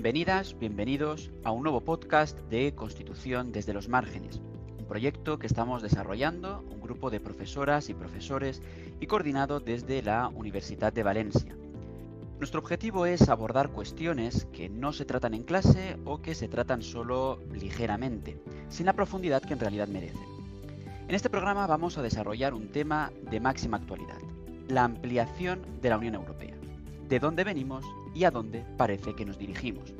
Bienvenidas, bienvenidos a un nuevo podcast de Constitución desde los márgenes, un proyecto que estamos desarrollando un grupo de profesoras y profesores y coordinado desde la Universidad de Valencia. Nuestro objetivo es abordar cuestiones que no se tratan en clase o que se tratan solo ligeramente, sin la profundidad que en realidad merecen. En este programa vamos a desarrollar un tema de máxima actualidad, la ampliación de la Unión Europea, de dónde venimos y a dónde parece que nos dirigimos.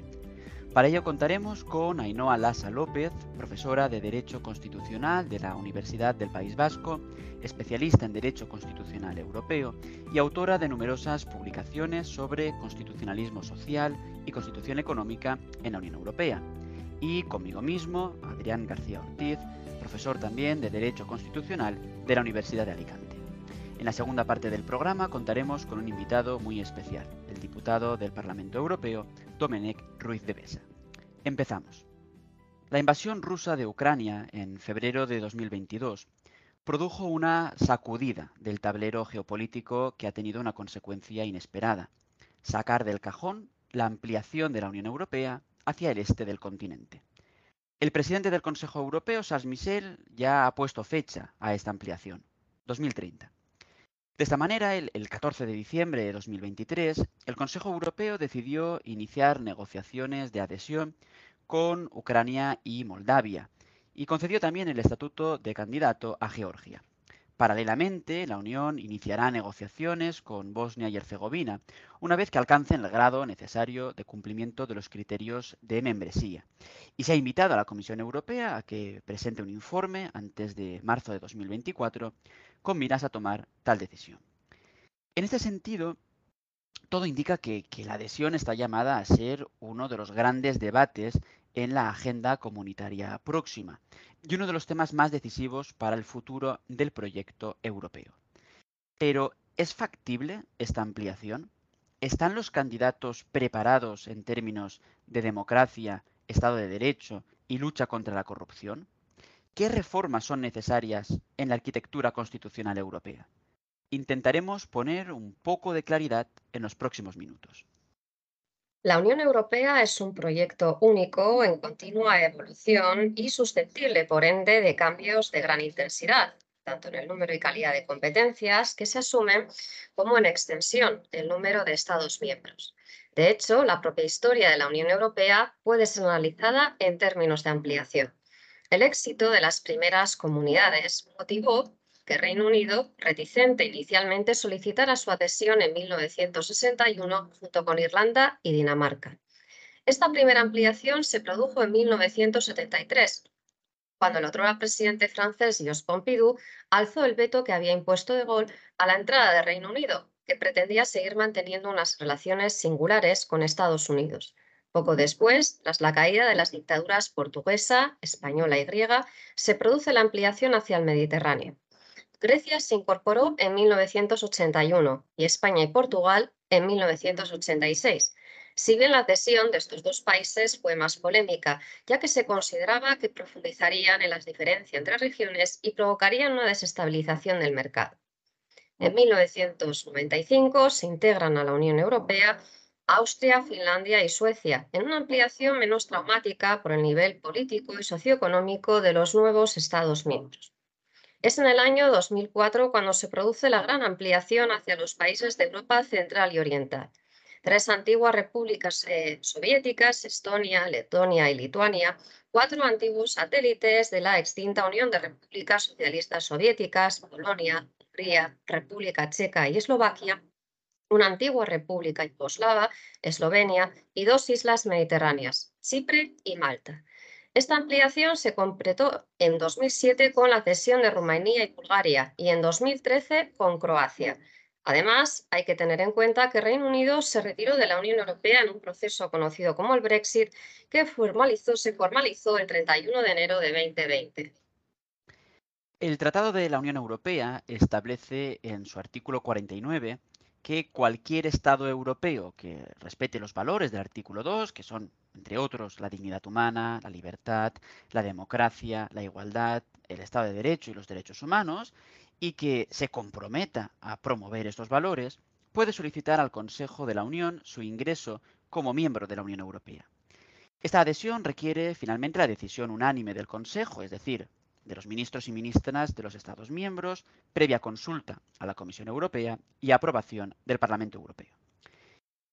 Para ello contaremos con Ainhoa Lasa López, profesora de Derecho Constitucional de la Universidad del País Vasco, especialista en Derecho Constitucional Europeo y autora de numerosas publicaciones sobre constitucionalismo social y constitución económica en la Unión Europea. Y conmigo mismo, Adrián García Ortiz, profesor también de Derecho Constitucional de la Universidad de Alicante. En la segunda parte del programa contaremos con un invitado muy especial, el diputado del Parlamento Europeo, Domenech Ruiz de Besa. Empezamos. La invasión rusa de Ucrania en febrero de 2022 produjo una sacudida del tablero geopolítico que ha tenido una consecuencia inesperada, sacar del cajón la ampliación de la Unión Europea hacia el este del continente. El presidente del Consejo Europeo, Charles Michel, ya ha puesto fecha a esta ampliación, 2030. De esta manera, el, 14 de diciembre de 2023, el Consejo Europeo decidió iniciar negociaciones de adhesión con Ucrania y Moldavia y concedió también el estatuto de candidato a Georgia. Paralelamente, la Unión iniciará negociaciones con Bosnia y Herzegovina, una vez que alcancen el grado necesario de cumplimiento de los criterios de membresía. Y se ha invitado a la Comisión Europea a que presente un informe antes de marzo de 2024 con miras a tomar tal decisión. En este sentido, todo indica que, la adhesión está llamada a ser uno de los grandes debates en la agenda comunitaria próxima y uno de los temas más decisivos para el futuro del proyecto europeo. Pero, ¿es factible esta ampliación? ¿Están los candidatos preparados en términos de democracia, Estado de Derecho y lucha contra la corrupción? ¿Qué reformas son necesarias en la arquitectura constitucional europea? Intentaremos poner un poco de claridad en los próximos minutos. La Unión Europea es un proyecto único en continua evolución y susceptible, por ende, de cambios de gran intensidad, tanto en el número y calidad de competencias que se asumen como en extensión del número de Estados miembros. De hecho, la propia historia de la Unión Europea puede ser analizada en términos de ampliación. El éxito de las primeras comunidades motivó que Reino Unido, reticente inicialmente, solicitara su adhesión en 1961 junto con Irlanda y Dinamarca. Esta primera ampliación se produjo en 1973, cuando el otro presidente francés, Joseph Pompidou, alzó el veto que había impuesto de Gaulle a la entrada de Reino Unido, que pretendía seguir manteniendo unas relaciones singulares con Estados Unidos. Poco después, tras la caída de las dictaduras portuguesa, española y griega, se produce la ampliación hacia el Mediterráneo. Grecia se incorporó en 1981 y España y Portugal en 1986. Si bien la adhesión de estos dos países fue más polémica, ya que se consideraba que profundizarían en las diferencias entre regiones y provocarían una desestabilización del mercado. En 1995 se integran a la Unión Europea Austria, Finlandia y Suecia, en una ampliación menos traumática por el nivel político y socioeconómico de los nuevos Estados miembros. Es en el año 2004 cuando se produce la gran ampliación hacia los países de Europa Central y Oriental. Tres antiguas repúblicas eh, soviéticas, Estonia, Letonia y Lituania, cuatro antiguos satélites de la extinta Unión de Repúblicas Socialistas Soviéticas, Polonia, Hungría, República Checa y Eslovaquia, una antigua república yugoslava, Eslovenia y dos islas mediterráneas, Chipre y Malta. Esta ampliación se completó en 2007 con la cesión de Rumanía y Bulgaria y en 2013 con Croacia. Además, hay que tener en cuenta que Reino Unido se retiró de la Unión Europea en un proceso conocido como el Brexit, que formalizó, se formalizó el 31 de enero de 2020. El Tratado de la Unión Europea establece en su artículo 49 que cualquier Estado europeo que respete los valores del artículo 2, que son, entre otros, la dignidad humana, la libertad, la democracia, la igualdad, el Estado de Derecho y los derechos humanos, y que se comprometa a promover estos valores, puede solicitar al Consejo de la Unión su ingreso como miembro de la Unión Europea. Esta adhesión requiere finalmente la decisión unánime del Consejo, es decir, de los ministros y ministras de los Estados miembros, previa consulta a la Comisión Europea y aprobación del Parlamento Europeo.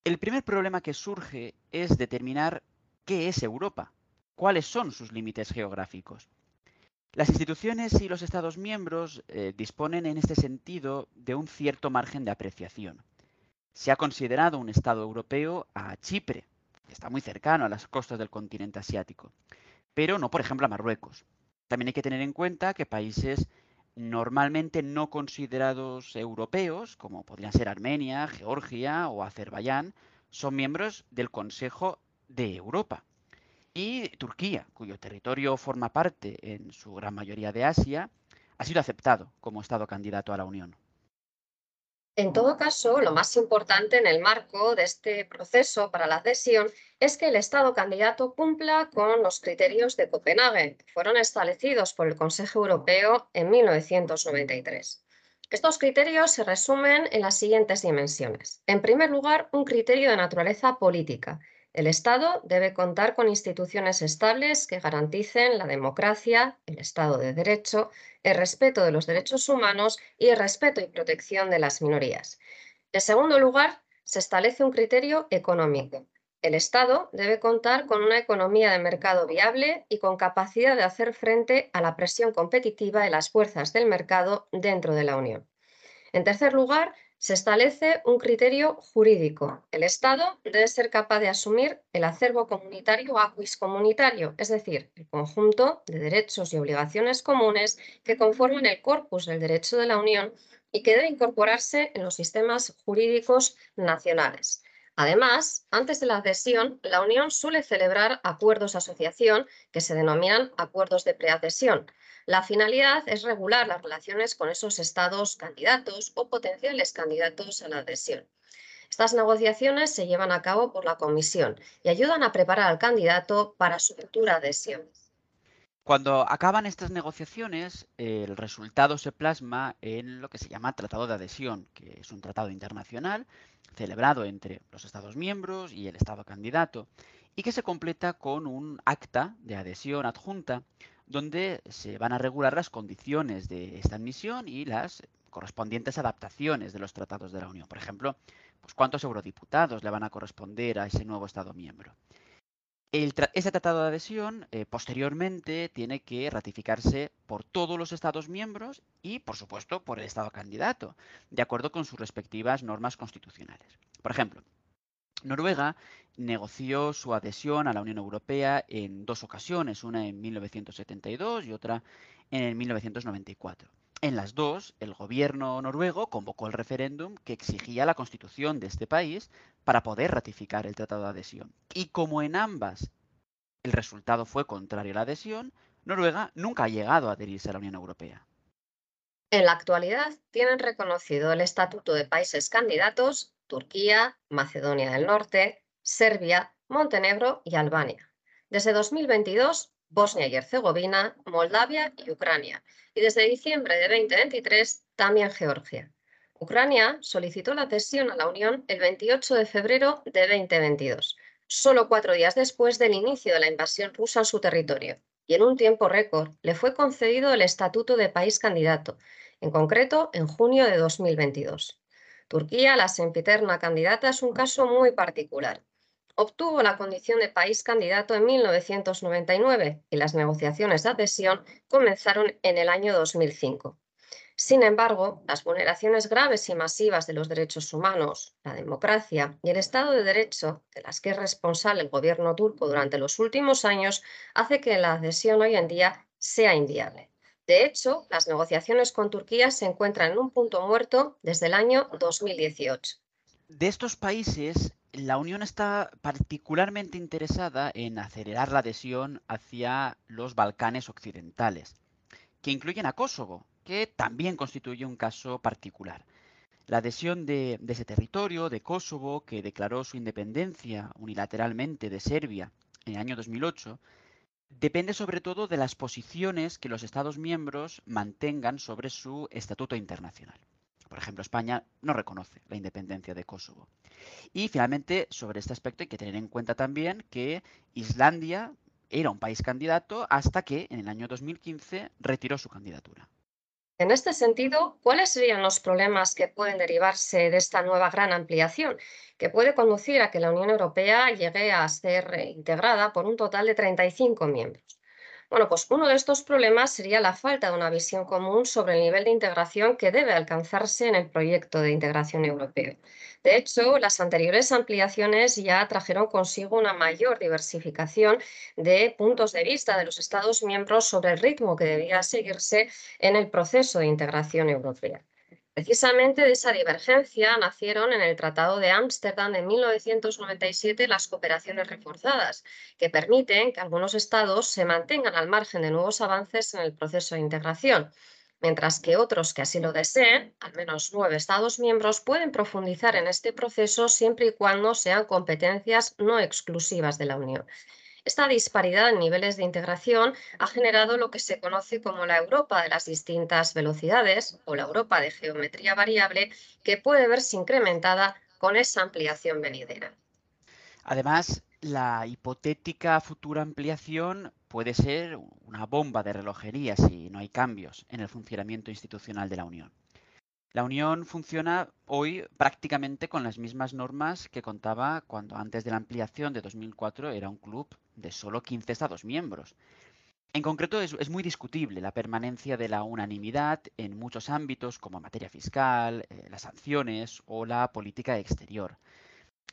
El primer problema que surge es determinar qué es Europa, cuáles son sus límites geográficos. Las instituciones y los Estados miembros eh, disponen en este sentido de un cierto margen de apreciación. Se ha considerado un Estado europeo a Chipre, que está muy cercano a las costas del continente asiático, pero no, por ejemplo, a Marruecos. También hay que tener en cuenta que países normalmente no considerados europeos, como podrían ser Armenia, Georgia o Azerbaiyán, son miembros del Consejo de Europa. Y Turquía, cuyo territorio forma parte en su gran mayoría de Asia, ha sido aceptado como Estado candidato a la Unión. En todo caso, lo más importante en el marco de este proceso para la adhesión es que el Estado candidato cumpla con los criterios de Copenhague, que fueron establecidos por el Consejo Europeo en 1993. Estos criterios se resumen en las siguientes dimensiones. En primer lugar, un criterio de naturaleza política, el Estado debe contar con instituciones estables que garanticen la democracia, el Estado de Derecho, el respeto de los derechos humanos y el respeto y protección de las minorías. En segundo lugar, se establece un criterio económico. El Estado debe contar con una economía de mercado viable y con capacidad de hacer frente a la presión competitiva de las fuerzas del mercado dentro de la Unión. En tercer lugar, se establece un criterio jurídico. El Estado debe ser capaz de asumir el acervo comunitario aquis comunitario, es decir, el conjunto de derechos y obligaciones comunes que conforman el corpus del derecho de la Unión y que debe incorporarse en los sistemas jurídicos nacionales. Además, antes de la adhesión, la Unión suele celebrar acuerdos de asociación que se denominan acuerdos de preadhesión, la finalidad es regular las relaciones con esos estados candidatos o potenciales candidatos a la adhesión. Estas negociaciones se llevan a cabo por la Comisión y ayudan a preparar al candidato para su futura adhesión. Cuando acaban estas negociaciones, el resultado se plasma en lo que se llama Tratado de Adhesión, que es un tratado internacional celebrado entre los Estados miembros y el Estado candidato, y que se completa con un acta de adhesión adjunta donde se van a regular las condiciones de esta admisión y las correspondientes adaptaciones de los tratados de la Unión. Por ejemplo, pues cuántos eurodiputados le van a corresponder a ese nuevo Estado miembro. ese tratado de adhesión eh, posteriormente tiene que ratificarse por todos los Estados miembros y, por supuesto, por el Estado candidato, de acuerdo con sus respectivas normas constitucionales. Por ejemplo, Noruega negoció su adhesión a la Unión Europea en dos ocasiones, una en 1972 y otra en 1994. En las dos, el gobierno noruego convocó el referéndum que exigía la constitución de este país para poder ratificar el tratado de adhesión. Y como en ambas el resultado fue contrario a la adhesión, Noruega nunca ha llegado a adherirse a la Unión Europea. En la actualidad tienen reconocido el Estatuto de Países Candidatos Turquía, Macedonia del Norte, Serbia, Montenegro y Albania. Desde 2022, Bosnia y Herzegovina, Moldavia y Ucrania. Y desde diciembre de 2023, también Georgia. Ucrania solicitó la adhesión a la Unión el 28 de febrero de 2022, solo cuatro días después del inicio de la invasión rusa en su territorio, y en un tiempo récord le fue concedido el estatuto de país candidato, en concreto en junio de 2022. Turquía, la sempiterna candidata, es un caso muy particular. Obtuvo la condición de país candidato en 1999 y las negociaciones de adhesión comenzaron en el año 2005. Sin embargo, las vulneraciones graves y masivas de los derechos humanos, la democracia y el Estado de Derecho, de las que es responsable el gobierno turco durante los últimos años, hace que la adhesión hoy en día sea inviable. De hecho, las negociaciones con Turquía se encuentran en un punto muerto desde el año 2018. De estos países, la Unión está particularmente interesada en acelerar la adhesión hacia los Balcanes occidentales, que incluyen a Kosovo, que también constituye un caso particular. La adhesión de, ese territorio, de Kosovo, que declaró su independencia unilateralmente de Serbia en el año 2008, depende sobre todo de las posiciones que los Estados miembros mantengan sobre su estatuto internacional. Por ejemplo, España no reconoce la independencia de Kosovo. Y finalmente, sobre este aspecto hay que tener en cuenta también que Islandia era un país candidato hasta que en el año 2015 retiró su candidatura. En este sentido, ¿cuáles serían los problemas que pueden derivarse de esta nueva gran ampliación, que puede conducir a que la Unión Europea llegue a ser integrada por un total de 35 miembros? Bueno, pues uno de estos problemas sería la falta de una visión común sobre el nivel de integración que debe alcanzarse en el proyecto de integración europeo. De hecho, las anteriores ampliaciones ya trajeron consigo una mayor diversificación de puntos de vista de los Estados miembros sobre el ritmo que debía seguirse en el proceso de integración europea. Precisamente de esa divergencia nacieron en el Tratado de Ámsterdam de 1997 las cooperaciones reforzadas, que permiten que algunos estados se mantengan al margen de nuevos avances en el proceso de integración, mientras que otros que así lo deseen, al menos nueve estados miembros, pueden profundizar en este proceso siempre y cuando sean competencias no exclusivas de la Unión. Esta disparidad en niveles de integración ha generado lo que se conoce como la Europa de las distintas velocidades o la Europa de geometría variable que puede verse incrementada con esa ampliación venidera. Además, la hipotética futura ampliación puede ser una bomba de relojería si no hay cambios en el funcionamiento institucional de la Unión. La Unión funciona hoy prácticamente con las mismas normas que contaba cuando antes de la ampliación de 2004 era un club de solo 15 Estados miembros. En concreto, es, muy discutible la permanencia de la unanimidad en muchos ámbitos como materia fiscal, eh, las sanciones o la política exterior.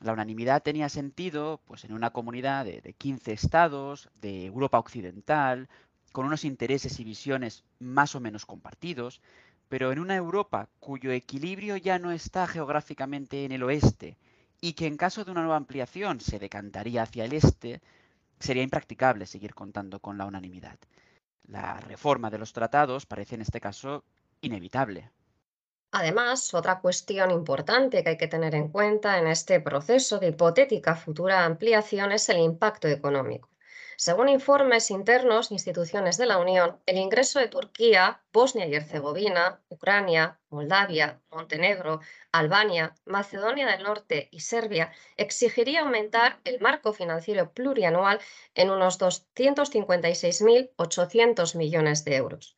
La unanimidad tenía sentido pues, en una comunidad de, de 15 estados de Europa Occidental, con unos intereses y visiones más o menos compartidos, pero en una Europa cuyo equilibrio ya no está geográficamente en el oeste y que en caso de una nueva ampliación se decantaría hacia el este, sería impracticable seguir contando con la unanimidad. La reforma de los tratados parece en este caso inevitable. Además, otra cuestión importante que hay que tener en cuenta en este proceso de hipotética futura ampliación es el impacto económico. Según informes internos de instituciones de la Unión, el ingreso de Turquía, Bosnia y Herzegovina, Ucrania, Moldavia, Montenegro, Albania, Macedonia del Norte y Serbia exigiría aumentar el marco financiero plurianual en unos 256.800 millones de euros.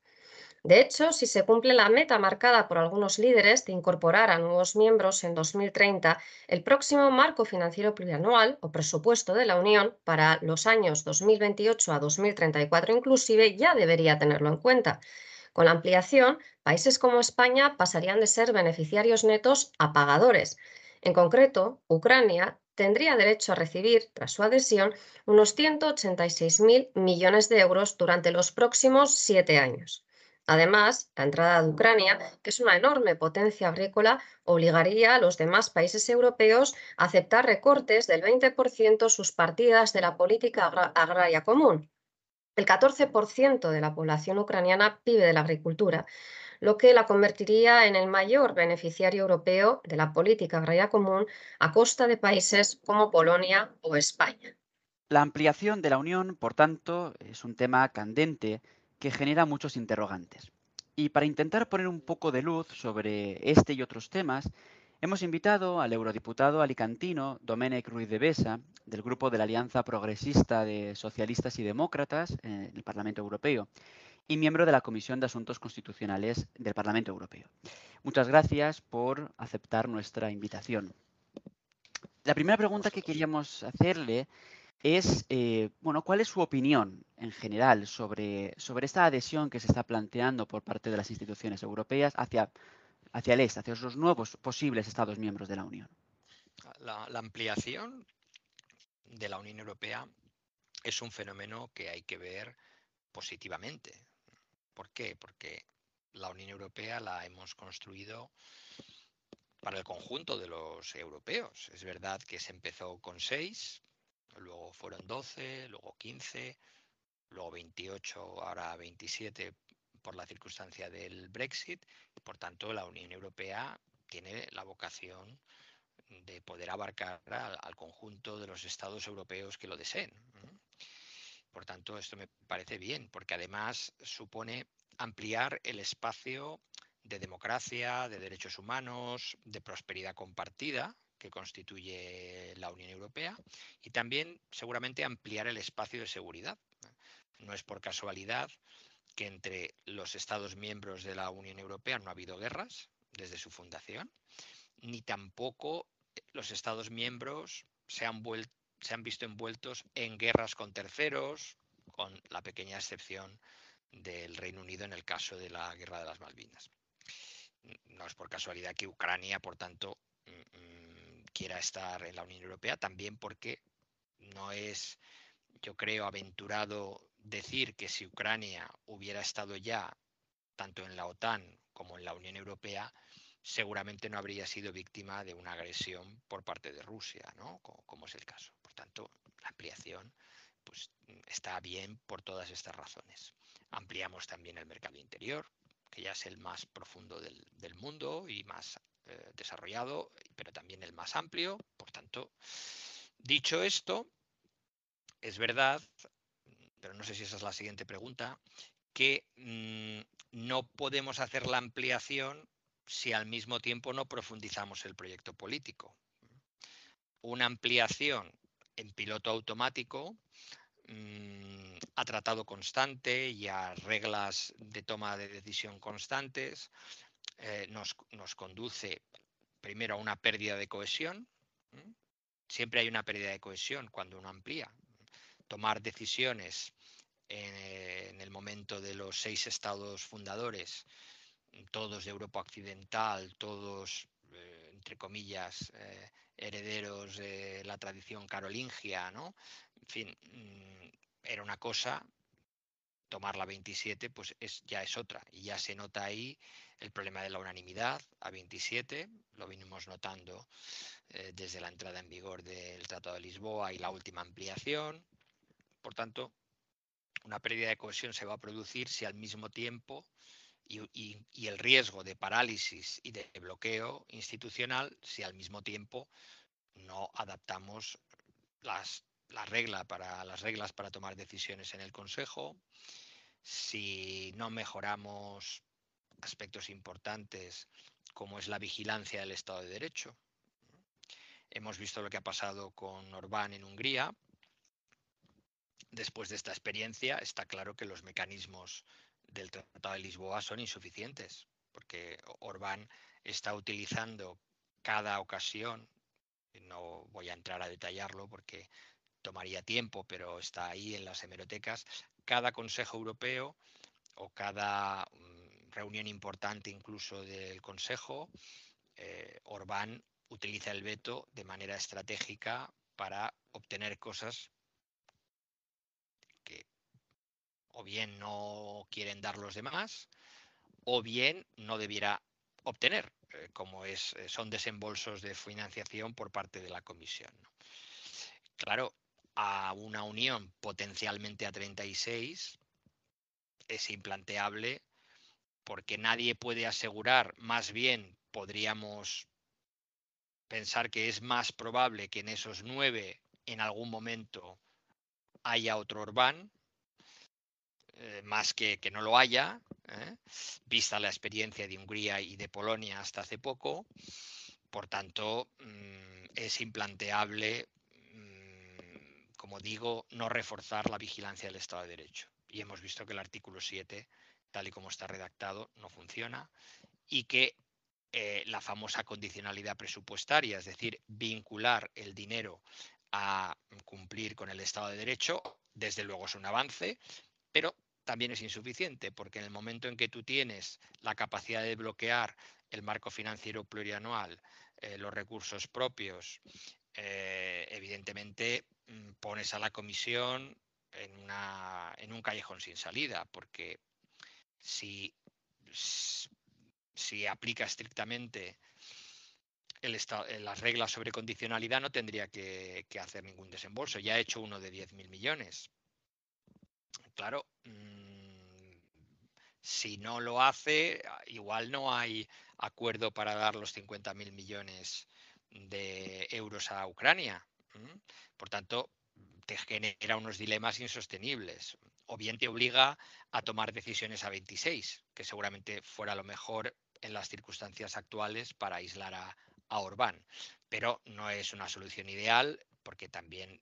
De hecho, si se cumple la meta marcada por algunos líderes de incorporar a nuevos miembros en 2030, el próximo marco financiero plurianual o presupuesto de la Unión para los años 2028 a 2034 inclusive ya debería tenerlo en cuenta. Con la ampliación, países como España pasarían de ser beneficiarios netos a pagadores. En concreto, Ucrania tendría derecho a recibir, tras su adhesión, unos 186.000 millones de euros durante los próximos siete años. Además, la entrada de Ucrania, que es una enorme potencia agrícola, obligaría a los demás países europeos a aceptar recortes del 20% sus partidas de la política agraria común. El 14% de la población ucraniana vive de la agricultura, lo que la convertiría en el mayor beneficiario europeo de la política agraria común a costa de países como Polonia o España. La ampliación de la Unión, por tanto, es un tema candente que genera muchos interrogantes. Y para intentar poner un poco de luz sobre este y otros temas, hemos invitado al eurodiputado alicantino Domènec Ruiz de Besa, del grupo de la Alianza Progresista de Socialistas y Demócratas en el Parlamento Europeo y miembro de la Comisión de Asuntos Constitucionales del Parlamento Europeo. Muchas gracias por aceptar nuestra invitación. La primera pregunta que queríamos hacerle es, eh, bueno, ¿cuál es su opinión en general sobre, sobre esta adhesión que se está planteando por parte de las instituciones europeas hacia, hacia el este, hacia los nuevos posibles Estados miembros de la Unión? La, ampliación de la Unión Europea es un fenómeno que hay que ver positivamente. ¿Por qué? Porque la Unión Europea la hemos construido para el conjunto de los europeos. Es verdad que se empezó con seis, luego fueron 12, luego 15, luego 28, ahora 27 por la circunstancia del Brexit. Por tanto, la Unión Europea tiene la vocación de poder abarcar al, conjunto de los estados europeos que lo deseen. Por tanto, esto me parece bien, porque además supone ampliar el espacio de democracia, de derechos humanos, de prosperidad compartida que constituye la Unión Europea y también seguramente ampliar el espacio de seguridad. No es por casualidad que entre los Estados miembros de la Unión Europea no ha habido guerras desde su fundación, ni tampoco los Estados miembros se han, se han visto envueltos en guerras con terceros, con la pequeña excepción del Reino Unido en el caso de la Guerra de las Malvinas. No es por casualidad que Ucrania, por tanto, mm, mm, quiera estar en la Unión Europea, también porque no es, yo creo, aventurado decir que si Ucrania hubiera estado ya tanto en la OTAN como en la Unión Europea, seguramente no habría sido víctima de una agresión por parte de Rusia, ¿no? como, es el caso. Por tanto, la ampliación pues, está bien por todas estas razones. Ampliamos también el mercado interior, que ya es el más profundo del, mundo y más eh, desarrollado, pero también el más amplio. Por tanto, dicho esto, es verdad pero no sé si esa es la siguiente pregunta, que mm, no podemos hacer la ampliación si al mismo tiempo no profundizamos el proyecto político. Una ampliación en piloto automático mm, a tratado constante y a reglas de toma de decisión constantes eh, nos, nos, conduce primero a una pérdida de cohesión. Siempre hay una pérdida de cohesión cuando uno amplía tomar decisiones en, el momento de los seis estados fundadores, todos de Europa Occidental, todos, eh, entre comillas, eh, herederos de la tradición carolingia, ¿no? En fin, mm, era una cosa, tomar la 27 pues es, ya es otra y ya se nota ahí el problema de la unanimidad a 27, lo vinimos notando eh, desde la entrada en vigor del Tratado de Lisboa y la última ampliación, por tanto, una pérdida de cohesión se va a producir si al mismo tiempo y, el riesgo de parálisis y de bloqueo institucional si al mismo tiempo no adaptamos las, las reglas para tomar decisiones en el Consejo, si no mejoramos aspectos importantes como es la vigilancia del Estado de Derecho. Hemos visto lo que ha pasado con Orbán en Hungría, después de esta experiencia, está claro que los mecanismos del Tratado de Lisboa son insuficientes, porque Orbán está utilizando cada ocasión, no voy a entrar a detallarlo porque tomaría tiempo, pero está ahí en las hemerotecas, cada Consejo Europeo o cada mm, reunión importante incluso del Consejo, eh, Orbán utiliza el veto de manera estratégica para obtener cosas o bien no quieren dar los demás, o bien no debiera obtener, eh, como es, eh, son desembolsos de financiación por parte de la Comisión. Claro, a una unión potencialmente a 36 es implanteable porque nadie puede asegurar, más bien podríamos pensar que es más probable que en esos nueve en algún momento haya otro Orbán, eh, más que que no lo haya, ¿eh? vista la experiencia de Hungría y de Polonia hasta hace poco. Por tanto, mm, es implanteable, mm, como digo, no reforzar la vigilancia del Estado de Derecho. Y hemos visto que el artículo 7, tal y como está redactado, no funciona y que eh, la famosa condicionalidad presupuestaria, es decir, vincular el dinero a cumplir con el Estado de Derecho, desde luego es un avance, pero también es insuficiente, porque en el momento en que tú tienes la capacidad de bloquear el marco financiero plurianual, eh, los recursos propios, eh, evidentemente mm, pones a la comisión en, una, en un callejón sin salida, porque si, aplica estrictamente el eh, las reglas sobre condicionalidad, no tendría que, hacer ningún desembolso. Ya ha hecho uno de 10.000 millones claro, mm, si no lo hace, igual no hay acuerdo para dar los 50.000 millones de euros a Ucrania. Por tanto, te genera unos dilemas insostenibles. O bien te obliga a tomar decisiones a 26, que seguramente fuera lo mejor en las circunstancias actuales para aislar a, a Orbán. Pero no es una solución ideal porque también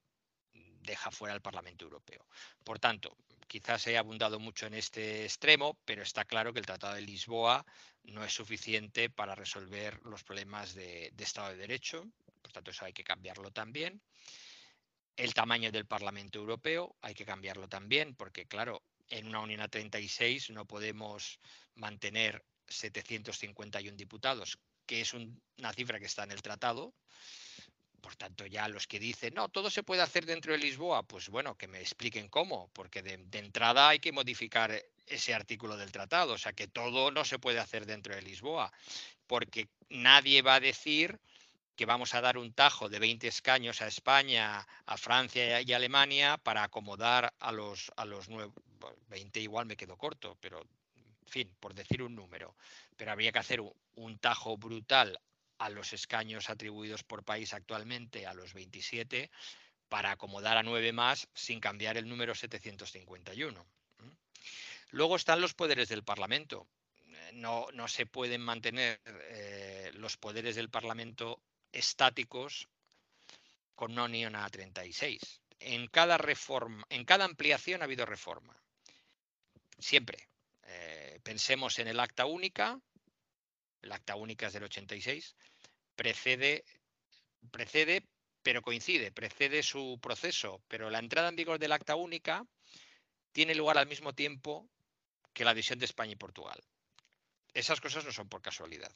deja fuera al Parlamento Europeo. Por tanto, quizás he abundado mucho en este extremo, pero está claro que el Tratado de Lisboa no es suficiente para resolver los problemas de, Estado de Derecho. Por tanto, eso hay que cambiarlo también. El tamaño del Parlamento Europeo hay que cambiarlo también, porque claro, en una Unión a 36 no podemos mantener 751 diputados, que es una cifra que está en el tratado, por tanto, ya los que dicen, no, todo se puede hacer dentro de Lisboa, pues bueno, que me expliquen cómo, porque de, entrada hay que modificar ese artículo del tratado, o sea que todo no se puede hacer dentro de Lisboa, porque nadie va a decir que vamos a dar un tajo de 20 escaños a España, a Francia y a Alemania para acomodar a los, a los 20 igual me quedo corto, pero en fin, por decir un número, pero habría que hacer un tajo brutal a los escaños atribuidos por país actualmente a los 27 para acomodar a nueve más sin cambiar el número 751. Luego están los poderes del Parlamento. Eh, no, no se pueden mantener eh, los poderes del Parlamento estáticos con una unión a 36. En cada reforma, en cada ampliación ha habido reforma. Siempre. Eh, pensemos en el acta única, el acta única es del 86, precede, precede, pero coincide, precede su proceso, pero la entrada en vigor del acta única tiene lugar al mismo tiempo que la adhesión de España y Portugal. Esas cosas no son por casualidad.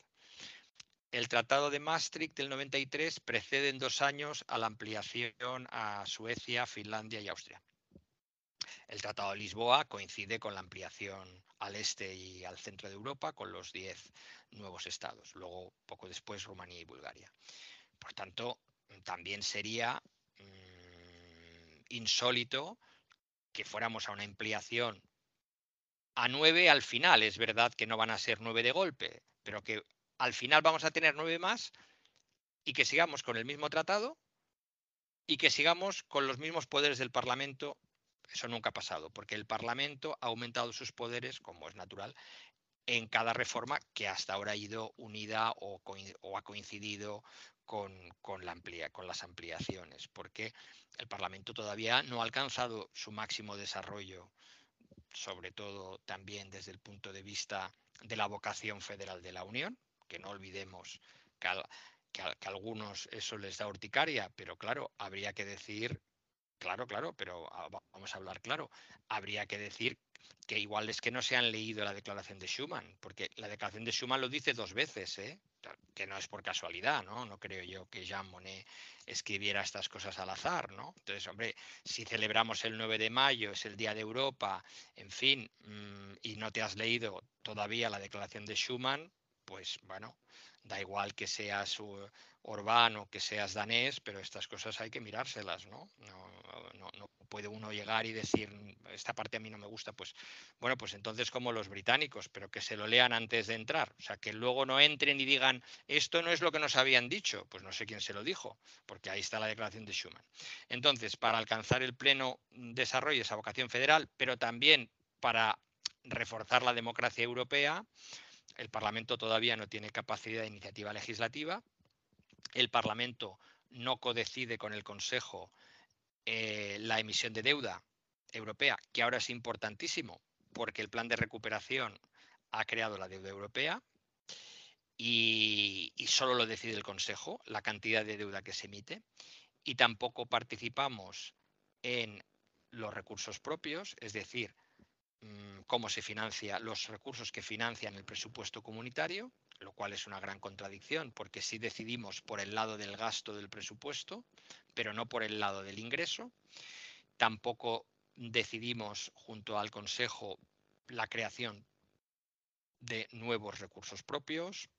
El Tratado de Maastricht del 93 precede en dos años a la ampliación a Suecia, Finlandia y Austria. El Tratado de Lisboa coincide con la ampliación al este y al centro de Europa con los 10 nuevos estados. Luego, poco después, Rumanía y Bulgaria. Por tanto, también sería mm, insólito que fuéramos a una ampliación a nueve al final. Es verdad que no van a ser nueve de golpe, pero que al final vamos a tener nueve más y que sigamos con el mismo tratado y que sigamos con los mismos poderes del Parlamento. Eso nunca ha pasado, porque el Parlamento ha aumentado sus poderes, como es natural, en cada reforma que hasta ahora ha ido unida o, ha coincidido con, con las ampliaciones, porque el Parlamento todavía no ha alcanzado su máximo desarrollo, sobre todo también desde el punto de vista de la vocación federal de la Unión, que no olvidemos que, que a algunos eso les da urticaria, pero claro, habría que decir Claro, claro, pero ah, vamos a hablar claro. Habría que decir que igual es que no se han leído la declaración de Schuman, porque la declaración de Schuman lo dice dos veces, ¿eh? que no es por casualidad, ¿no? No creo yo que Jean Monnet escribiera estas cosas al azar, ¿no? Entonces, hombre, si celebramos el 9 de mayo, es el Día de Europa, en fin, mm, y no te has leído todavía la declaración de Schuman, pues bueno, da igual que seas Orbán o que seas danés, pero estas cosas hay que mirárselas, ¿no? No, puede uno llegar y decir, esta parte a mí no me gusta, pues bueno, pues entonces como los británicos, pero que se lo lean antes de entrar, o sea, que luego no entren y digan, esto no es lo que nos habían dicho, pues no sé quién se lo dijo, porque ahí está la declaración de Schuman. Entonces, para alcanzar el pleno desarrollo, esa vocación federal, pero también para reforzar la democracia europea, el Parlamento todavía no tiene capacidad de iniciativa legislativa. El Parlamento no codecide con el Consejo eh, la emisión de deuda europea, que ahora es importantísimo porque el plan de recuperación ha creado la deuda europea y, y solo lo decide el Consejo, la cantidad de deuda que se emite. Y tampoco participamos en los recursos propios, es decir, cómo se financia los recursos que financian el presupuesto comunitario, lo cual es una gran contradicción, porque sí decidimos por el lado del gasto del presupuesto, pero no por el lado del ingreso. Tampoco decidimos junto al Consejo la creación de nuevos recursos propios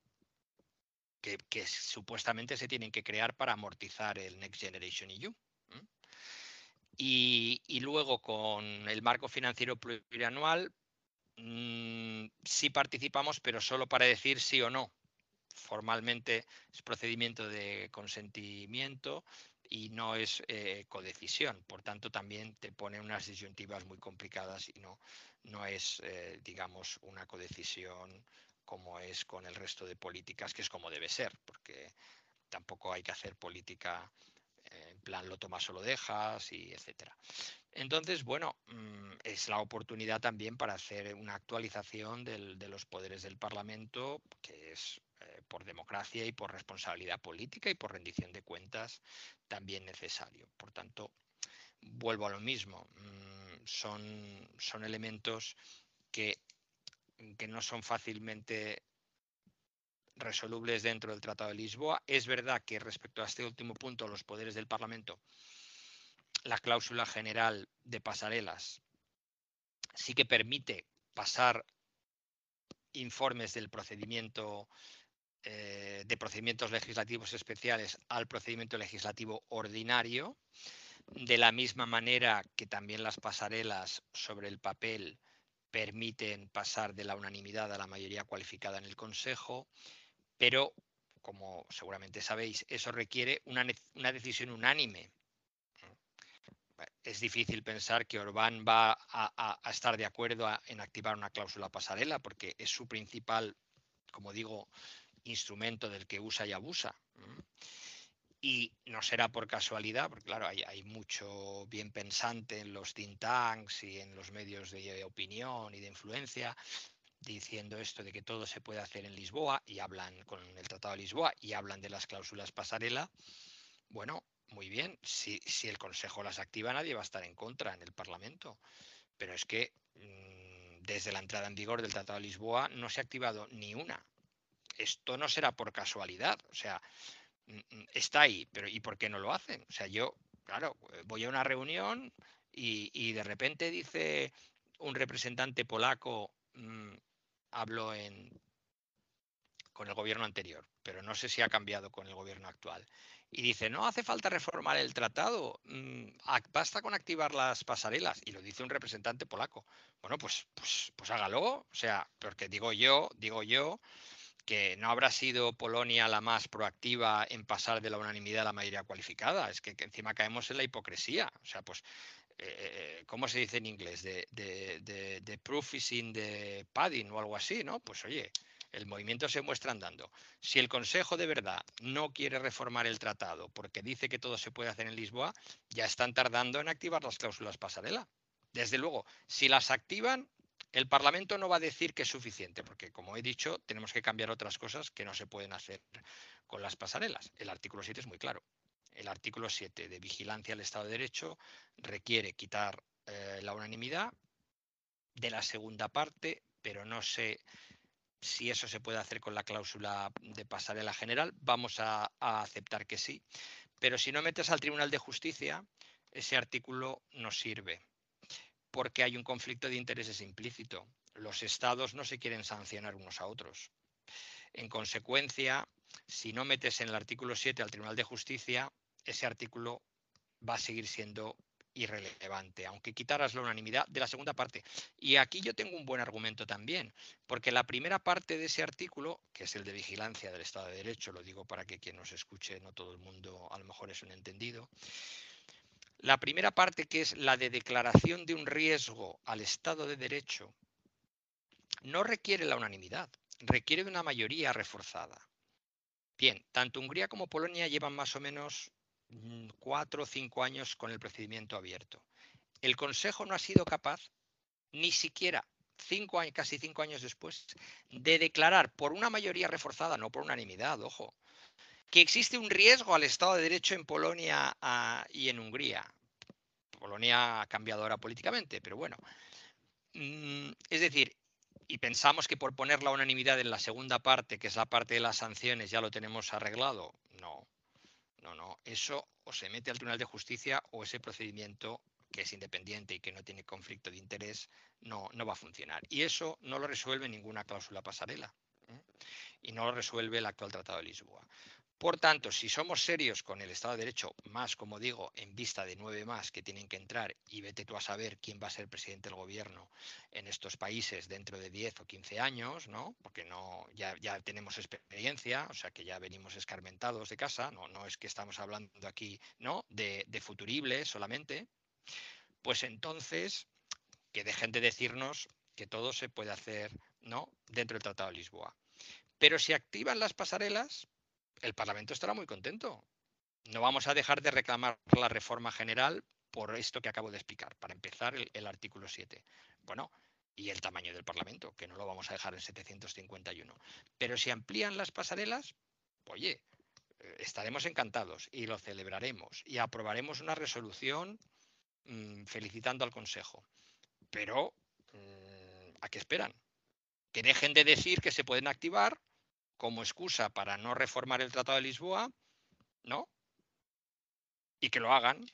que, que supuestamente se tienen que crear para amortizar el Next Generation EU. Y, luego con el marco financiero plurianual mm, sí participamos, pero solo para decir sí o no. Formalmente es procedimiento de consentimiento y no es eh, codecisión. Por tanto, también te pone unas disyuntivas muy complicadas y no, no es, eh, digamos, una codecisión como es con el resto de políticas, que es como debe ser, porque tampoco hay que hacer política en plan lo tomas o lo dejas y etcétera. Entonces, bueno, mm, es la oportunidad también para hacer una actualización de los poderes del Parlamento, que es eh, por democracia y por responsabilidad política y por rendición de cuentas también necesario. Por tanto, vuelvo a lo mismo, mm, son, son elementos que, que no son fácilmente resolubles dentro del Tratado de Lisboa. Es verdad que respecto a este último punto, los poderes del Parlamento, la cláusula general de pasarelas sí que permite pasar informes del procedimiento eh, de procedimientos legislativos especiales al procedimiento legislativo ordinario, de la misma manera que también las pasarelas sobre el papel permiten pasar de la unanimidad a la mayoría cualificada en el Consejo pero, como seguramente sabéis, eso requiere una, decisión unánime. Es difícil pensar que Orbán va a, estar de acuerdo en activar una cláusula pasarela, porque es su principal, como digo, instrumento del que usa y abusa. Y no será por casualidad, porque claro, hay, hay, mucho bien pensante en los think tanks y en los medios de opinión y de influencia diciendo esto de que todo se puede hacer en Lisboa y hablan con el Tratado de Lisboa y hablan de las cláusulas pasarela, bueno, muy bien, si, si el Consejo las activa nadie va a estar en contra en el Parlamento. Pero es que mm, desde la entrada en vigor del Tratado de Lisboa no se ha activado ni una. Esto no será por casualidad, o sea, mm, mm, está ahí, pero ¿y por qué no lo hacen? O sea, yo, claro, voy a una reunión y, y de repente dice un representante polaco hablo en, con el gobierno anterior, pero no sé si ha cambiado con el gobierno actual. Y dice, no hace falta reformar el tratado, mm, basta con activar las pasarelas. Y lo dice un representante polaco. Bueno, pues, pues, pues hágalo. O sea, porque digo yo, digo yo, que no habrá sido Polonia la más proactiva en pasar de la unanimidad a la mayoría cualificada. Es que, que encima caemos en la hipocresía. O sea, pues eh, ¿cómo se dice en inglés? De, de, is in the padding o algo así, ¿no? Pues oye, el movimiento se muestra andando. Si el Consejo de verdad no quiere reformar el tratado porque dice que todo se puede hacer en Lisboa, ya están tardando en activar las cláusulas pasarela. Desde luego, si las activan, el Parlamento no va a decir que es suficiente, porque como he dicho, tenemos que cambiar otras cosas que no se pueden hacer con las pasarelas. El artículo 7 es muy claro el artículo 7 de vigilancia al Estado de Derecho requiere quitar eh, la unanimidad de la segunda parte, pero no sé si eso se puede hacer con la cláusula de pasarela general. Vamos a, a aceptar que sí. Pero si no metes al Tribunal de Justicia, ese artículo no sirve, porque hay un conflicto de intereses implícito. Los estados no se quieren sancionar unos a otros. En consecuencia, si no metes en el artículo 7 al Tribunal de Justicia, ese artículo va a seguir siendo irrelevante, aunque quitaras la unanimidad de la segunda parte. Y aquí yo tengo un buen argumento también, porque la primera parte de ese artículo, que es el de vigilancia del Estado de Derecho, lo digo para que quien nos escuche, no todo el mundo a lo mejor es un entendido, la primera parte que es la de declaración de un riesgo al Estado de Derecho, no requiere la unanimidad, requiere de una mayoría reforzada. Bien, tanto Hungría como Polonia llevan más o menos cuatro o cinco años con el procedimiento abierto. El Consejo no ha sido capaz, ni siquiera cinco años, casi cinco años después, de declarar por una mayoría reforzada, no por unanimidad, ojo, que existe un riesgo al Estado de Derecho en Polonia ah, y en Hungría. Polonia ha cambiado ahora políticamente, pero bueno. Mm, es decir, y pensamos que por poner la unanimidad en la segunda parte, que es la parte de las sanciones, ya lo tenemos arreglado. No, no, no, eso o se mete al Tribunal de Justicia o ese procedimiento que es independiente y que no tiene conflicto de interés no, no va a funcionar. Y eso no lo resuelve ninguna cláusula pasarela. ¿eh? Y no lo resuelve el actual Tratado de Lisboa. Por tanto, si somos serios con el Estado de Derecho, más como digo, en vista de nueve más que tienen que entrar, y vete tú a saber quién va a ser presidente del gobierno en estos países dentro de 10 o 15 años, ¿no? Porque no, ya, tenemos experiencia, o sea que ya venimos escarmentados de casa, no, no es que estamos hablando aquí, ¿no? De, de futuribles solamente. Pues entonces, que dejen de decirnos que todo se puede hacer, ¿no? Dentro del Tratado de Lisboa. Pero si activan las pasarelas, el Parlamento estará muy contento. No vamos a dejar de reclamar la reforma general por esto que acabo de explicar. Para empezar, el, artículo 7. Bueno, y el tamaño del Parlamento, que no lo vamos a dejar en 751. Pero si amplían las pasarelas, oye, eh, estaremos encantados y lo celebraremos y aprobaremos una resolución mm, felicitando al Consejo. Pero, mm, ¿a qué esperan? Que dejen de decir que se pueden activar como excusa para no reformar el Tratado de Lisboa, ¿no? Y que lo hagan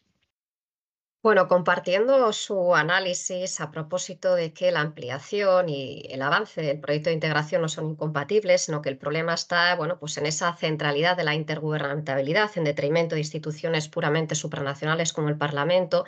bueno, compartiendo su análisis a propósito de que la ampliación y el avance del proyecto de integración no son incompatibles, sino que el problema está bueno, pues en esa centralidad de la intergubernamentalidad en detrimento de instituciones puramente supranacionales como el Parlamento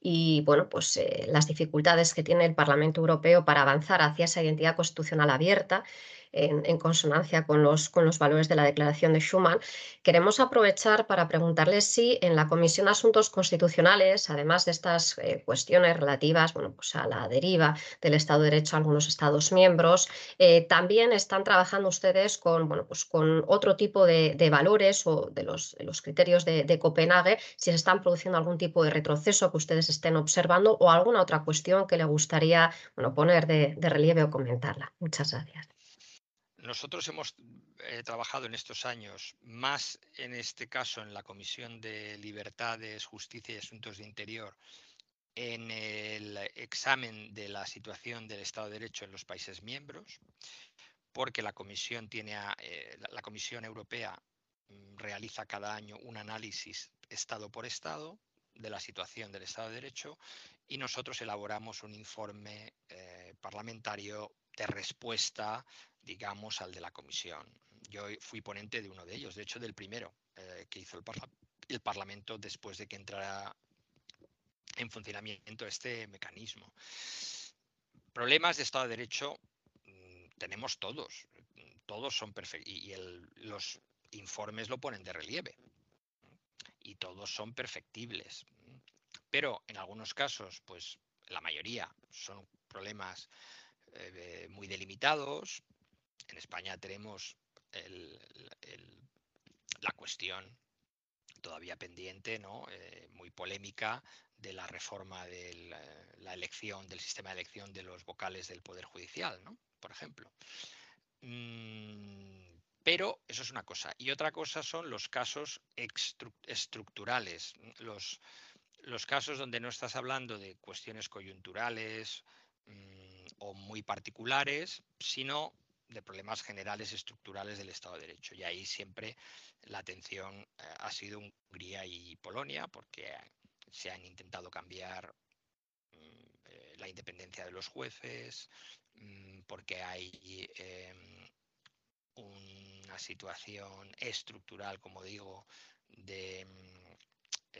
y bueno, pues, eh, las dificultades que tiene el Parlamento Europeo para avanzar hacia esa identidad constitucional abierta en, consonancia con los, con los valores de la Declaración de Schuman, queremos aprovechar para preguntarles si en la Comisión de Asuntos Constitucionales, además de estas eh, cuestiones relativas bueno, pues a la deriva del Estado de Derecho a algunos Estados miembros, eh, también están trabajando ustedes con, bueno, pues con otro tipo de, valores o de los, criterios de, Copenhague, si se están produciendo algún tipo de retroceso que ustedes estén observando o alguna otra cuestión que le gustaría poner de relieve o comentarla. Muchas gracias. Nosotros hemos eh, trabajado en estos años más en este caso en la Comisión de Libertades, Justicia y Asuntos de Interior en el examen de la situación del Estado de Derecho en los países miembros, porque la Comisión tiene eh, la Comisión Europea mm, realiza cada año un análisis Estado por Estado de la situación del Estado de Derecho y nosotros elaboramos un informe eh, parlamentario de respuesta digamos, al de la comisión. Yo fui ponente de uno de ellos, de hecho del primero eh, que hizo el, Parlamento después de que entrara en funcionamiento este mecanismo. Problemas de Estado de Derecho mm, tenemos todos, todos son perfectos y, los informes lo ponen de relieve y todos son perfectibles. Pero en algunos casos, pues la mayoría son problemas eh, muy delimitados, en España tenemos la cuestión todavía pendiente. Eh, muy polémica, de la reforma de la, elección, del sistema de elección de los vocales del Poder Judicial, por ejemplo. Mm, pero eso es una cosa. Y otra cosa son los casos estructurales, los, los casos donde no estás hablando de cuestiones coyunturales mm, o muy particulares, sino de problemas generales estructurales del Estado de Derecho. Y ahí siempre la atención eh, ha sido Hungría y Polonia, porque se han intentado cambiar mm, eh, la independencia de los jueces, mm, porque hay em, una situación estructural, como digo, mm,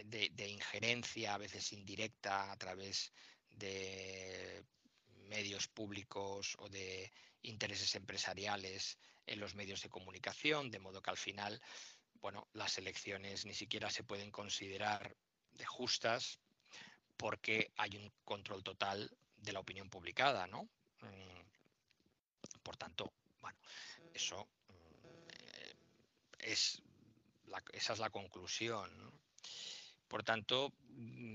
de, de, injerencia, a veces indirecta, a través de medios públicos o de intereses empresariales en los medios de comunicación, de modo que al final, bueno, las elecciones ni siquiera se pueden considerar de justas porque hay un control total de la opinión publicada, ¿no? Mm, por tanto, bueno, eso mm, es esa es la conclusión. Por tanto, mm,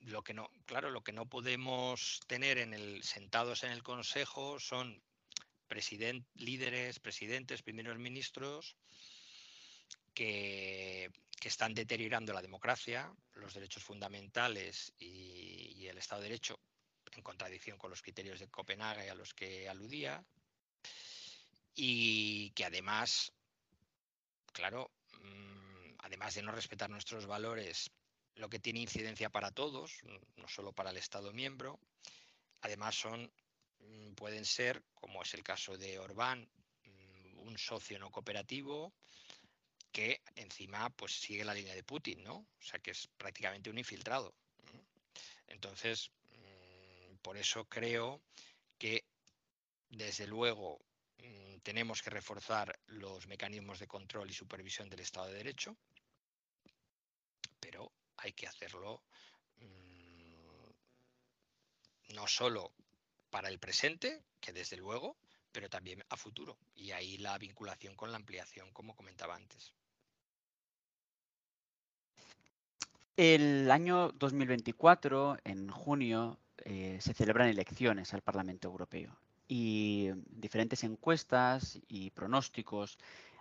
lo que no, claro, lo que no podemos tener en el, sentados en el Consejo son líderes, presidentes, primeros ministros que, están deteriorando la democracia, los derechos fundamentales y, el Estado de Derecho en contradicción con los criterios de Copenhague a los que aludía y que además, claro, mm, además de no respetar nuestros valores lo que tiene incidencia para todos, no solo para el Estado miembro. Además son, mm, pueden ser, como es el caso de Orbán, mm, un socio no cooperativo que encima pues sigue la línea de Putin, ¿no? O sea que es prácticamente un infiltrado. Entonces, mm, por eso creo que desde luego tenemos que reforzar los mecanismos de control y supervisión del Estado de Derecho, hay que hacerlo mm, no solo para el presente, que desde luego, pero también a futuro. Y ahí la vinculación con la ampliación, como comentaba antes. El año 2024, en junio, eh, se celebran elecciones al Parlamento Europeo y diferentes encuestas y pronósticos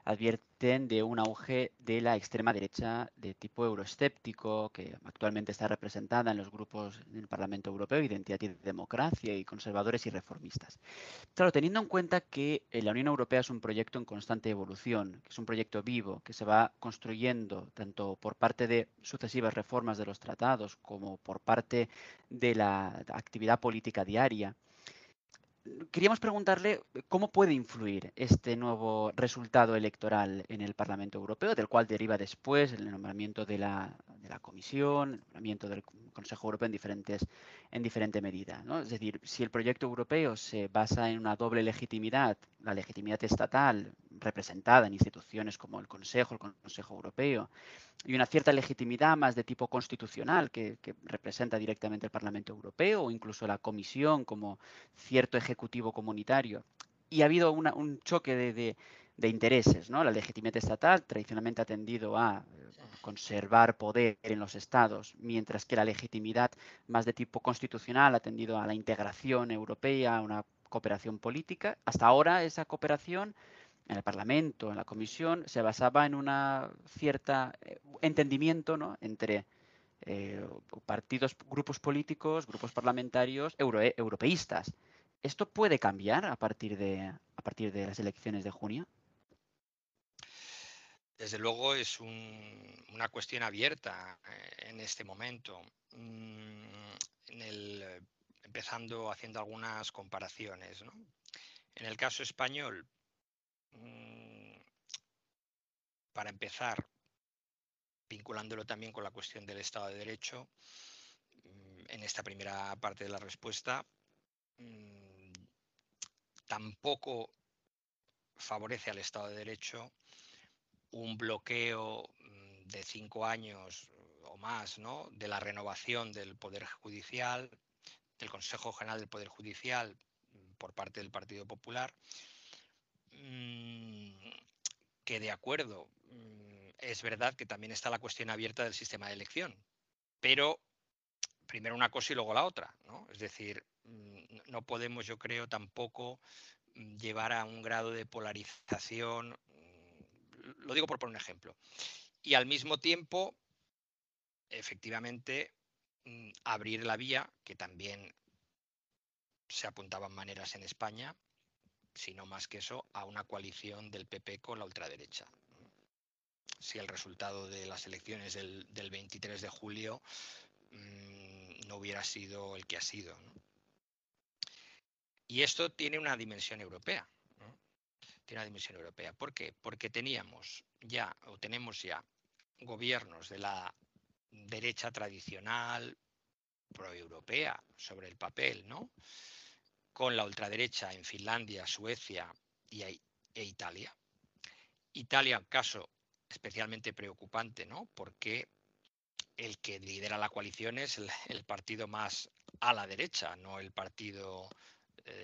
advierten de un auge de la extrema derecha de tipo euroescéptico, que actualmente está representada en los grupos del Parlamento Europeo, Identidad y Democracia, y conservadores y reformistas. Claro, teniendo en cuenta que eh, la Unión Europea es un proyecto en constante evolución, que es un proyecto vivo, que se va construyendo tanto por parte de sucesivas reformas de los tratados como por parte de la actividad política diaria, queríamos preguntarle cómo puede influir este nuevo resultado electoral en el Parlamento Europeo, del cual deriva después el nombramiento de la, de la Comisión, el nombramiento del Consejo Europeo en diferentes en diferente medida. ¿no? Es decir, si el proyecto europeo se basa en una doble legitimidad, la legitimidad estatal representada en instituciones como el Consejo, el Consejo Europeo, y una cierta legitimidad más de tipo constitucional que, representa directamente el Parlamento Europeo o incluso la Comisión como cierto ejecutivo comunitario. Y ha habido un choque de, de intereses. ¿no? La legitimidad estatal tradicionalmente ha tendido a conservar poder en los estados, mientras que la legitimidad más de tipo constitucional ha tendido a la integración europea, a una cooperación política. Hasta ahora esa cooperación en el Parlamento, en la Comisión, se basaba en una cierta eh, entendimiento ¿no? entre eh, partidos, grupos políticos, grupos parlamentarios eh, europeístas. ¿Esto puede cambiar a partir de, a partir de las elecciones de junio? Desde luego es una cuestión abierta eh, en este momento. Mm, empezando haciendo algunas comparaciones. En el caso español, mm, para empezar, vinculándolo también con la cuestión del Estado de Derecho, mm, en esta primera parte de la respuesta, tampoco favorece al Estado de Derecho un bloqueo mm, de cinco años o más ¿no? de la renovación del Poder Judicial, del Consejo General del Poder Judicial mm, por parte del Partido Popular, mm, que de acuerdo, es verdad que también está la cuestión abierta del sistema de elección, pero primero una cosa y luego la otra, ¿no? Es decir, no podemos, yo creo, tampoco llevar a un grado de polarización lo digo por poner un ejemplo. Y al mismo tiempo, efectivamente, mm, abrir la vía, que también se apuntaban maneras en España, si no más que eso, a una coalición del PP con la ultraderecha. Si el resultado de las elecciones del, 23 de julio mm, no hubiera sido el que ha sido. Y esto tiene una dimensión europea tiene una dimensión europea. ¿Por qué? Porque teníamos ya, o tenemos ya, gobiernos de la derecha tradicional, proeuropea, sobre el papel, ¿no? Con la ultraderecha en Finlandia, Suecia y, e Italia. Italia, un caso especialmente preocupante, ¿no? Porque el que lidera la coalición es el, partido más a la derecha, no el partido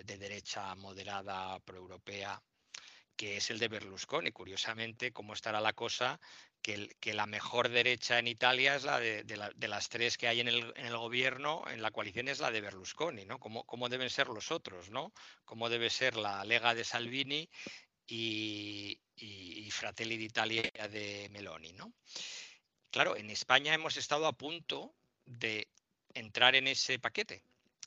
de derecha moderada proeuropea que es el de Berlusconi. Curiosamente, cómo estará la cosa, que, que la mejor derecha en Italia es la de, las tres que hay en el, gobierno, en la coalición es la de Berlusconi, ¿no? ¿Cómo, cómo deben ser los otros, ¿no? ¿Cómo debe ser la Lega de Salvini y, y, Fratelli d'Italia de Meloni, ¿no? Claro, en España hemos estado a punto de entrar en ese paquete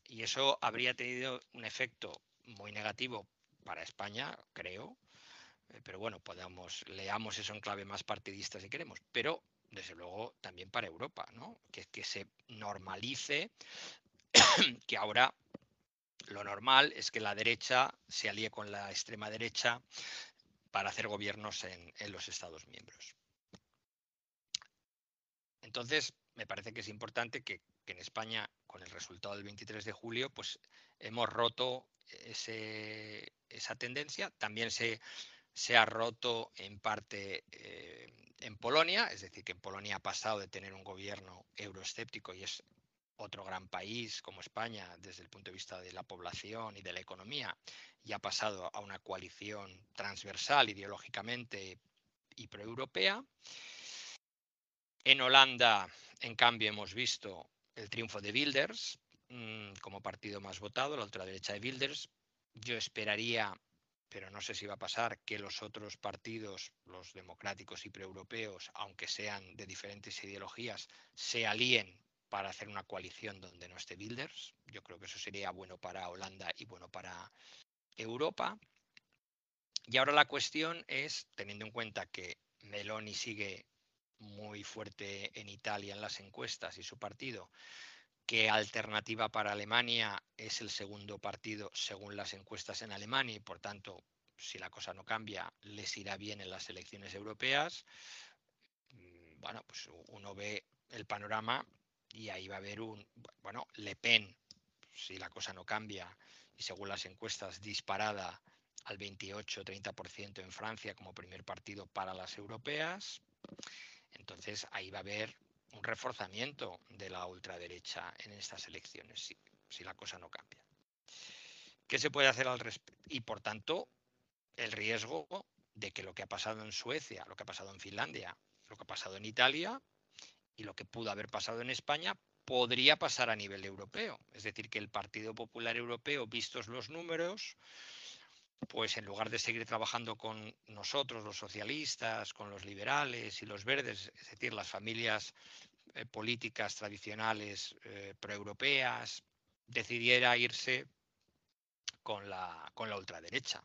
y eso habría tenido un efecto muy negativo para España, creo, eh, pero bueno, podamos, leamos eso en clave más partidista si queremos, pero desde luego también para Europa, ¿no? Que, se normalice que ahora lo normal es que la derecha se alíe con la extrema derecha para hacer gobiernos en, los Estados miembros. Entonces, me parece que es importante que, en España, con el resultado del 23 de julio, pues hemos roto esa tendencia. También se, ha roto en parte eh, en Polonia, es decir, que en Polonia ha pasado de tener un gobierno euroescéptico y es otro gran país como España desde el punto de vista de la población y de la economía y ha pasado a una coalición transversal ideológicamente y proeuropea. En Holanda, en cambio, hemos visto el triunfo de Wilders mm, como partido más votado, la ultraderecha de Wilders. Yo esperaría, pero no sé si va a pasar, que los otros partidos, los democráticos y preeuropeos, aunque sean de diferentes ideologías, se alíen para hacer una coalición donde no esté Wilders. Yo creo que eso sería bueno para Holanda y bueno para Europa. Y ahora la cuestión es, teniendo en cuenta que Meloni sigue muy fuerte en Italia en las encuestas y su partido, que Alternativa para Alemania es el segundo partido según las encuestas en Alemania y por tanto, si la cosa no cambia, les irá bien en las elecciones europeas. Mm, bueno, pues uno ve el panorama y ahí va a haber un, bueno, Le Pen, si la cosa no cambia y según las encuestas disparada al 28-30% en Francia como primer partido para las europeas. Entonces ahí va a haber un reforzamiento de la ultraderecha en estas elecciones, si, la cosa no cambia. ¿Qué se puede hacer al respecto? Y por tanto, el riesgo de que lo que ha pasado en Suecia, lo que ha pasado en Finlandia, lo que ha pasado en Italia y lo que pudo haber pasado en España podría pasar a nivel europeo. Es decir, que el Partido Popular Europeo, vistos los números, pues en lugar de seguir trabajando con nosotros, los socialistas, con los liberales y los verdes, es decir, las familias eh, políticas tradicionales eh, proeuropeas, decidiera irse con la, con la ultraderecha.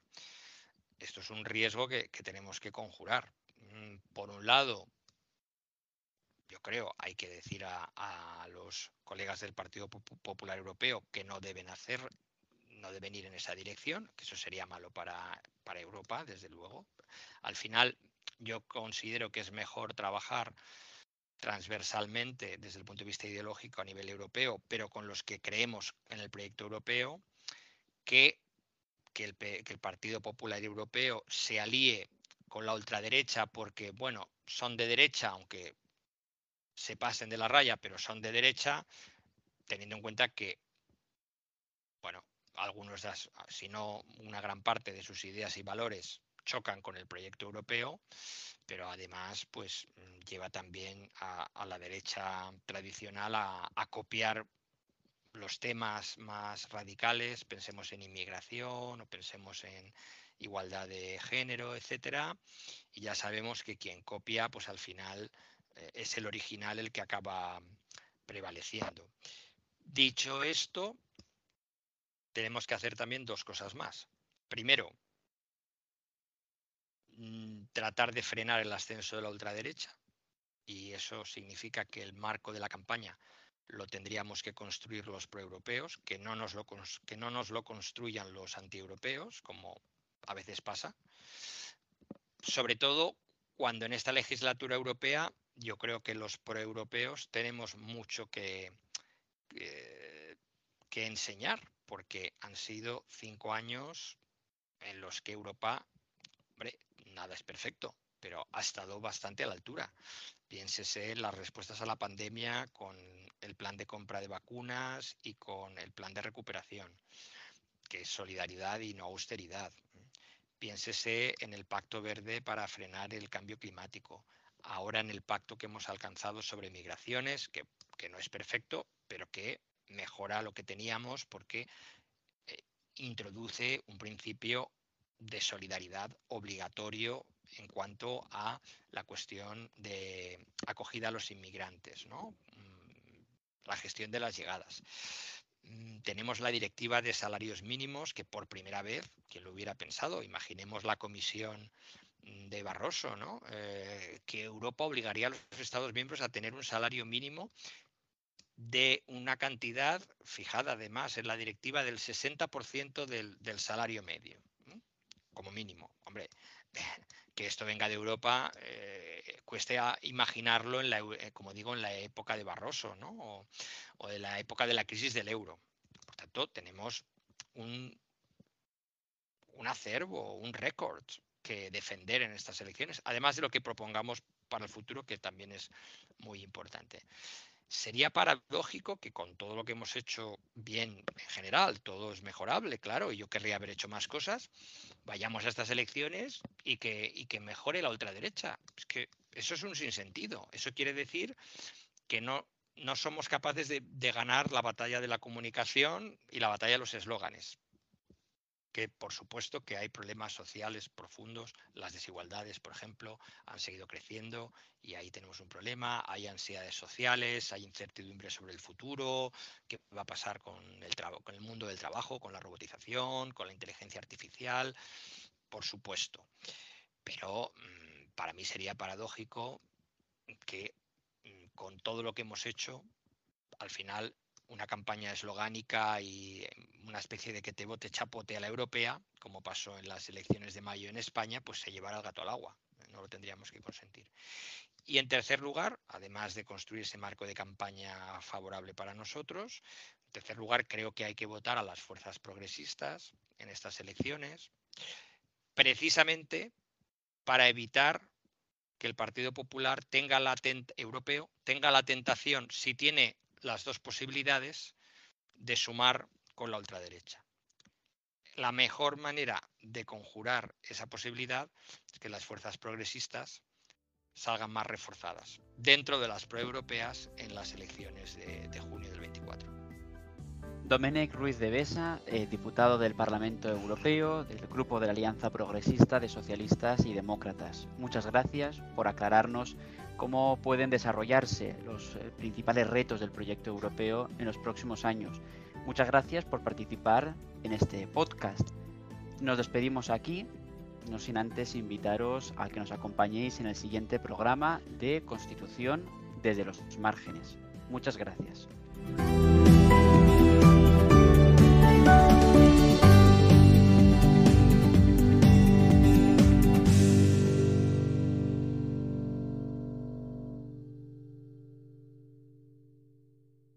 Esto es un riesgo que, que tenemos que conjurar. Mm, por un lado, yo creo, hay que decir a, a, los colegas del Partido Popular Europeo que no deben hacer no deben ir en esa dirección, que eso sería malo para, para Europa, desde luego. Al final, yo considero que es mejor trabajar transversalmente desde el punto de vista ideológico a nivel europeo, pero con los que creemos en el proyecto europeo, que, que, el, que el Partido Popular Europeo se alíe con la ultraderecha porque, bueno, son de derecha, aunque se pasen de la raya, pero son de derecha, teniendo en cuenta que, algunos, de si no una gran parte de sus ideas y valores chocan con el proyecto europeo, pero además pues lleva también a, la derecha tradicional a, copiar los temas más radicales, pensemos en inmigración o pensemos en igualdad de género, etcétera, y ya sabemos que quien copia, pues al final eh, es el original el que acaba prevaleciendo. Dicho esto, tenemos que hacer también dos cosas más. Primero, mm, tratar de frenar el ascenso de la ultraderecha y eso significa que el marco de la campaña lo tendríamos que construir los proeuropeos, que no nos lo, que no nos lo construyan los antieuropeos, como a veces pasa. Sobre todo cuando en esta legislatura europea yo creo que los proeuropeos tenemos mucho que, que enseñar, porque han sido cinco años en los que Europa, hombre, nada es perfecto, pero ha estado bastante a la altura. Piénsese en las respuestas a la pandemia con el plan de compra de vacunas y con el plan de recuperación, que es solidaridad y no austeridad. Piénsese en el Pacto Verde para frenar el cambio climático. Ahora en el pacto que hemos alcanzado sobre migraciones, que, que no es perfecto, pero que mejora lo que teníamos porque eh, introduce un principio de solidaridad obligatorio en cuanto a la cuestión de acogida a los inmigrantes, ¿no? Mm, la gestión de las llegadas. Mm, tenemos la directiva de salarios mínimos que por primera vez, quien lo hubiera pensado, imaginemos la comisión de Barroso, ¿no? Eh, que Europa obligaría a los Estados miembros a tener un salario mínimo de una cantidad fijada además en la directiva del 60% del, del, salario medio, como mínimo. Hombre, que esto venga de Europa eh, cueste a imaginarlo, en la, eh, como digo, en la época de Barroso ¿no? o, o de la época de la crisis del euro. Por tanto, tenemos un, un acervo, un récord que defender en estas elecciones, además de lo que propongamos para el futuro, que también es muy importante. Sería paradójico que con todo lo que hemos hecho bien en general, todo es mejorable, claro, y yo querría haber hecho más cosas, vayamos a estas elecciones y que, y que mejore la ultraderecha. Es que eso es un sinsentido. Eso quiere decir que no, no somos capaces de, de ganar la batalla de la comunicación y la batalla de los eslóganes que por supuesto que hay problemas sociales profundos, las desigualdades, por ejemplo, han seguido creciendo y ahí tenemos un problema, hay ansiedades sociales, hay incertidumbre sobre el futuro, qué va a pasar con el, con el mundo del trabajo, con la robotización, con la inteligencia artificial, por supuesto. Pero mm, para mí sería paradójico que mm, con todo lo que hemos hecho, al final una campaña eslogánica y una especie de que te vote chapote a la europea, como pasó en las elecciones de mayo en España, pues se llevará el gato al agua. No lo tendríamos que consentir. Y en tercer lugar, además de construir ese marco de campaña favorable para nosotros, en tercer lugar, creo que hay que votar a las fuerzas progresistas en estas elecciones, precisamente para evitar que el Partido Popular tenga la europeo tenga la tentación, si tiene las dos posibilidades de sumar con la ultraderecha. La mejor manera de conjurar esa posibilidad es que las fuerzas progresistas salgan más reforzadas dentro de las proeuropeas en las elecciones de, junio del 24. Domenech Ruiz de Besa, eh, diputado del Parlamento Europeo del Grupo de la Alianza Progresista de Socialistas y Demócratas. Muchas gracias por aclararnos cómo pueden desarrollarse los eh, principales retos del proyecto europeo en los próximos años. Muchas gracias por participar en este podcast. Nos despedimos aquí, no sin antes invitaros a que nos acompañéis en el siguiente programa de Constitución desde los márgenes. Muchas gracias.